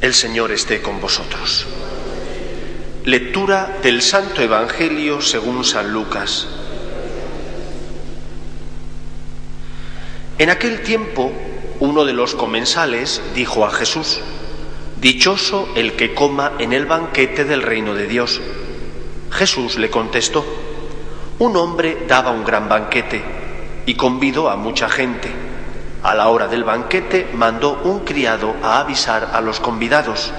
El Señor esté con vosotros. Lectura del Santo Evangelio según San Lucas. En aquel tiempo, uno de los comensales dijo a Jesús, Dichoso el que coma en el banquete del reino de Dios. Jesús le contestó, Un hombre daba un gran banquete y convidó a mucha gente. A la hora del banquete mandó un criado a avisar a los convidados,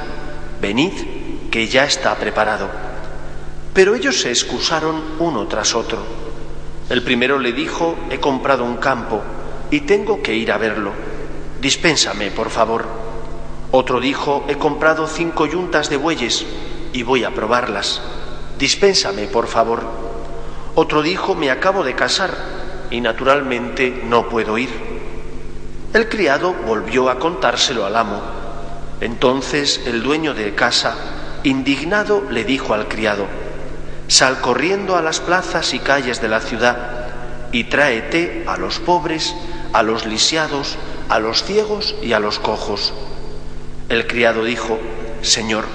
venid, que ya está preparado. Pero ellos se excusaron uno tras otro. El primero le dijo, he comprado un campo y tengo que ir a verlo. Dispénsame, por favor. Otro dijo, he comprado cinco yuntas de bueyes y voy a probarlas. Dispénsame, por favor. Otro dijo, me acabo de casar y naturalmente no puedo ir. El criado volvió a contárselo al amo. Entonces el dueño de casa, indignado, le dijo al criado, Sal corriendo a las plazas y calles de la ciudad y tráete a los pobres, a los lisiados, a los ciegos y a los cojos. El criado dijo, Señor,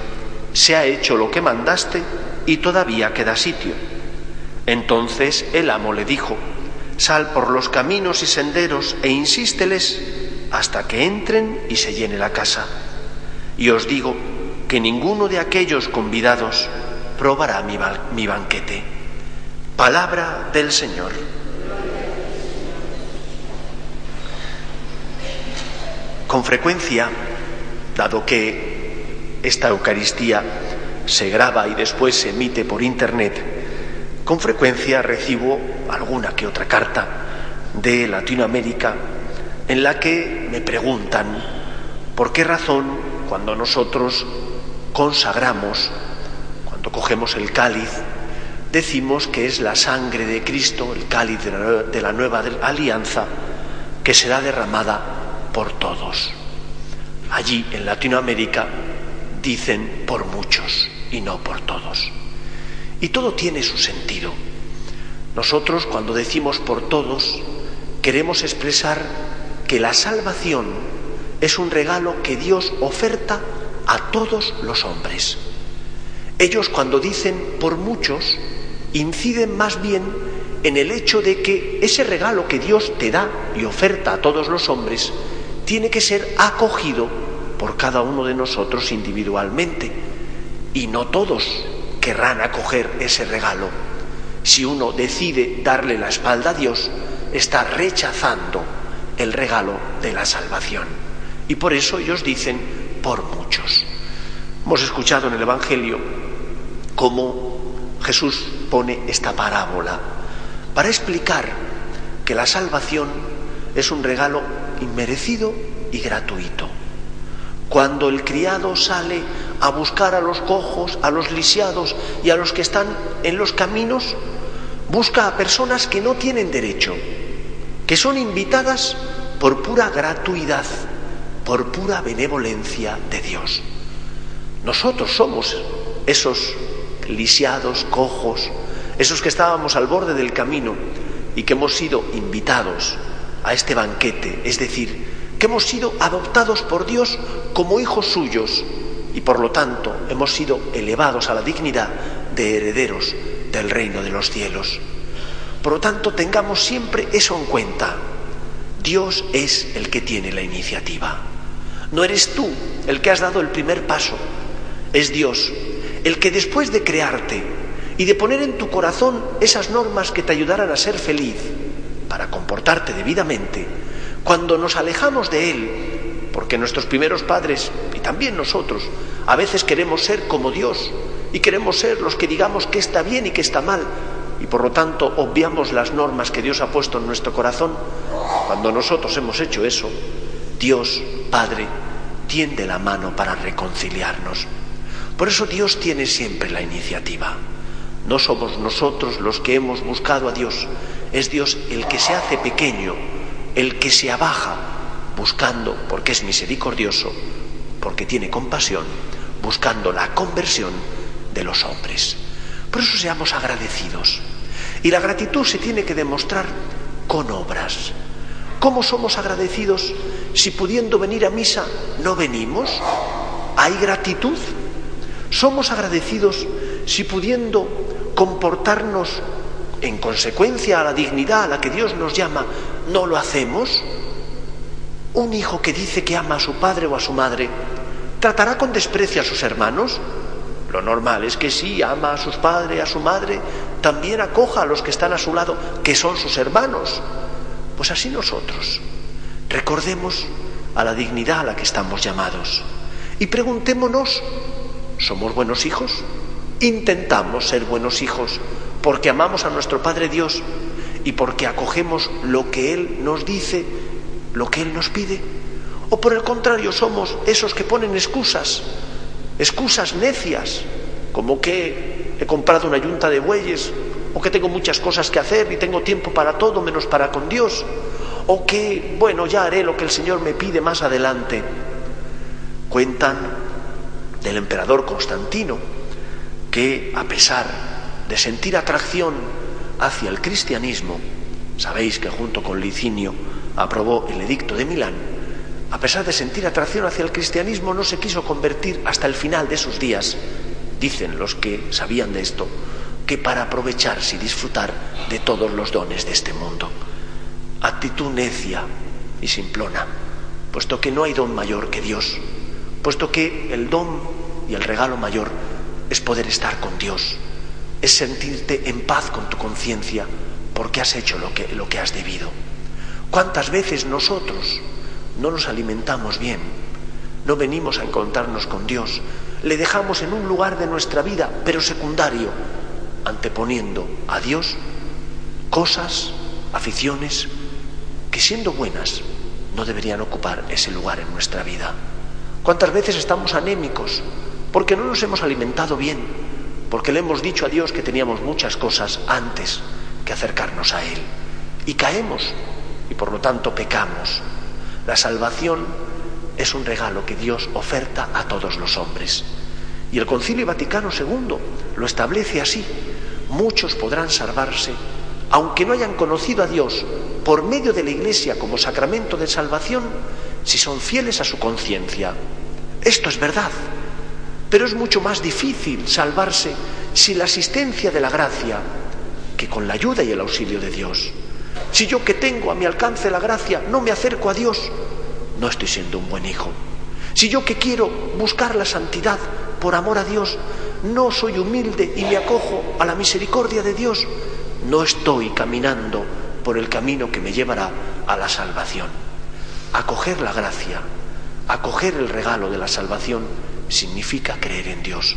se ha hecho lo que mandaste y todavía queda sitio. Entonces el amo le dijo, Sal por los caminos y senderos e insísteles hasta que entren y se llene la casa. Y os digo que ninguno de aquellos convidados probará mi, mi banquete. Palabra del Señor. Con frecuencia, dado que esta Eucaristía se graba y después se emite por Internet, con frecuencia recibo alguna que otra carta de Latinoamérica en la que me preguntan por qué razón cuando nosotros consagramos, cuando cogemos el cáliz, decimos que es la sangre de Cristo, el cáliz de la nueva alianza, que será derramada por todos. Allí en Latinoamérica dicen por muchos y no por todos. Y todo tiene su sentido. Nosotros cuando decimos por todos, queremos expresar que la salvación es un regalo que Dios oferta a todos los hombres. Ellos cuando dicen por muchos, inciden más bien en el hecho de que ese regalo que Dios te da y oferta a todos los hombres tiene que ser acogido por cada uno de nosotros individualmente. Y no todos querrán acoger ese regalo. Si uno decide darle la espalda a Dios, está rechazando el regalo de la salvación. Y por eso ellos dicen por muchos. Hemos escuchado en el Evangelio cómo Jesús pone esta parábola para explicar que la salvación es un regalo inmerecido y gratuito. Cuando el criado sale a buscar a los cojos, a los lisiados y a los que están en los caminos, busca a personas que no tienen derecho, que son invitadas por pura gratuidad, por pura benevolencia de Dios. Nosotros somos esos lisiados, cojos, esos que estábamos al borde del camino y que hemos sido invitados a este banquete, es decir, que hemos sido adoptados por Dios como hijos suyos y por lo tanto hemos sido elevados a la dignidad de herederos del reino de los cielos. Por lo tanto, tengamos siempre eso en cuenta. Dios es el que tiene la iniciativa. No eres tú el que has dado el primer paso. Es Dios el que después de crearte y de poner en tu corazón esas normas que te ayudarán a ser feliz, para comportarte debidamente, cuando nos alejamos de Él, porque nuestros primeros padres y también nosotros a veces queremos ser como Dios y queremos ser los que digamos que está bien y que está mal y por lo tanto obviamos las normas que Dios ha puesto en nuestro corazón, cuando nosotros hemos hecho eso, Dios, Padre, tiende la mano para reconciliarnos. Por eso Dios tiene siempre la iniciativa. No somos nosotros los que hemos buscado a Dios, es Dios el que se hace pequeño el que se abaja buscando, porque es misericordioso, porque tiene compasión, buscando la conversión de los hombres. Por eso seamos agradecidos. Y la gratitud se tiene que demostrar con obras. ¿Cómo somos agradecidos si pudiendo venir a misa no venimos? ¿Hay gratitud? ¿Somos agradecidos si pudiendo comportarnos en consecuencia a la dignidad a la que Dios nos llama, no lo hacemos? Un hijo que dice que ama a su padre o a su madre, ¿tratará con desprecio a sus hermanos? Lo normal es que sí, ama a sus padres, a su madre, también acoja a los que están a su lado, que son sus hermanos. Pues así nosotros, recordemos a la dignidad a la que estamos llamados y preguntémonos, ¿somos buenos hijos? Intentamos ser buenos hijos porque amamos a nuestro Padre Dios y porque acogemos lo que Él nos dice, lo que Él nos pide. O por el contrario, somos esos que ponen excusas, excusas necias, como que he comprado una yunta de bueyes, o que tengo muchas cosas que hacer y tengo tiempo para todo menos para con Dios, o que, bueno, ya haré lo que el Señor me pide más adelante. Cuentan del emperador Constantino que a pesar de sentir atracción hacia el cristianismo, sabéis que junto con Licinio aprobó el edicto de Milán, a pesar de sentir atracción hacia el cristianismo, no se quiso convertir hasta el final de sus días, dicen los que sabían de esto, que para aprovecharse y disfrutar de todos los dones de este mundo. Actitud necia y simplona, puesto que no hay don mayor que Dios, puesto que el don y el regalo mayor es poder estar con Dios, es sentirte en paz con tu conciencia porque has hecho lo que, lo que has debido. ¿Cuántas veces nosotros no nos alimentamos bien, no venimos a encontrarnos con Dios, le dejamos en un lugar de nuestra vida, pero secundario, anteponiendo a Dios cosas, aficiones, que siendo buenas no deberían ocupar ese lugar en nuestra vida. ¿Cuántas veces estamos anémicos porque no nos hemos alimentado bien, porque le hemos dicho a Dios que teníamos muchas cosas antes que acercarnos a Él? Y caemos y por lo tanto pecamos. La salvación es un regalo que Dios oferta a todos los hombres. Y el Concilio Vaticano II lo establece así. Muchos podrán salvarse aunque no hayan conocido a Dios por medio de la Iglesia como sacramento de salvación, si son fieles a su conciencia. Esto es verdad, pero es mucho más difícil salvarse sin la asistencia de la gracia que con la ayuda y el auxilio de Dios. Si yo que tengo a mi alcance la gracia no me acerco a Dios, no estoy siendo un buen hijo. Si yo que quiero buscar la santidad por amor a Dios, no soy humilde y me acojo a la misericordia de Dios, no estoy caminando por el camino que me llevará a la salvación. Acoger la gracia, acoger el regalo de la salvación significa creer en Dios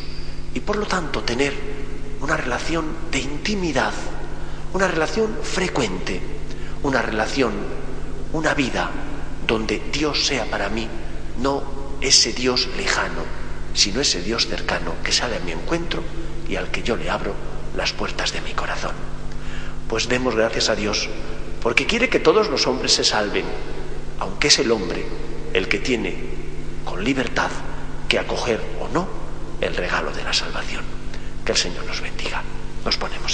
y por lo tanto tener una relación de intimidad, una relación frecuente, una relación, una vida donde Dios sea para mí no ese Dios lejano, sino ese Dios cercano que sale a mi encuentro y al que yo le abro las puertas de mi corazón. Pues demos gracias a Dios, porque quiere que todos los hombres se salven, aunque es el hombre el que tiene con libertad que acoger o no el regalo de la salvación. Que el Señor nos bendiga. Nos ponemos.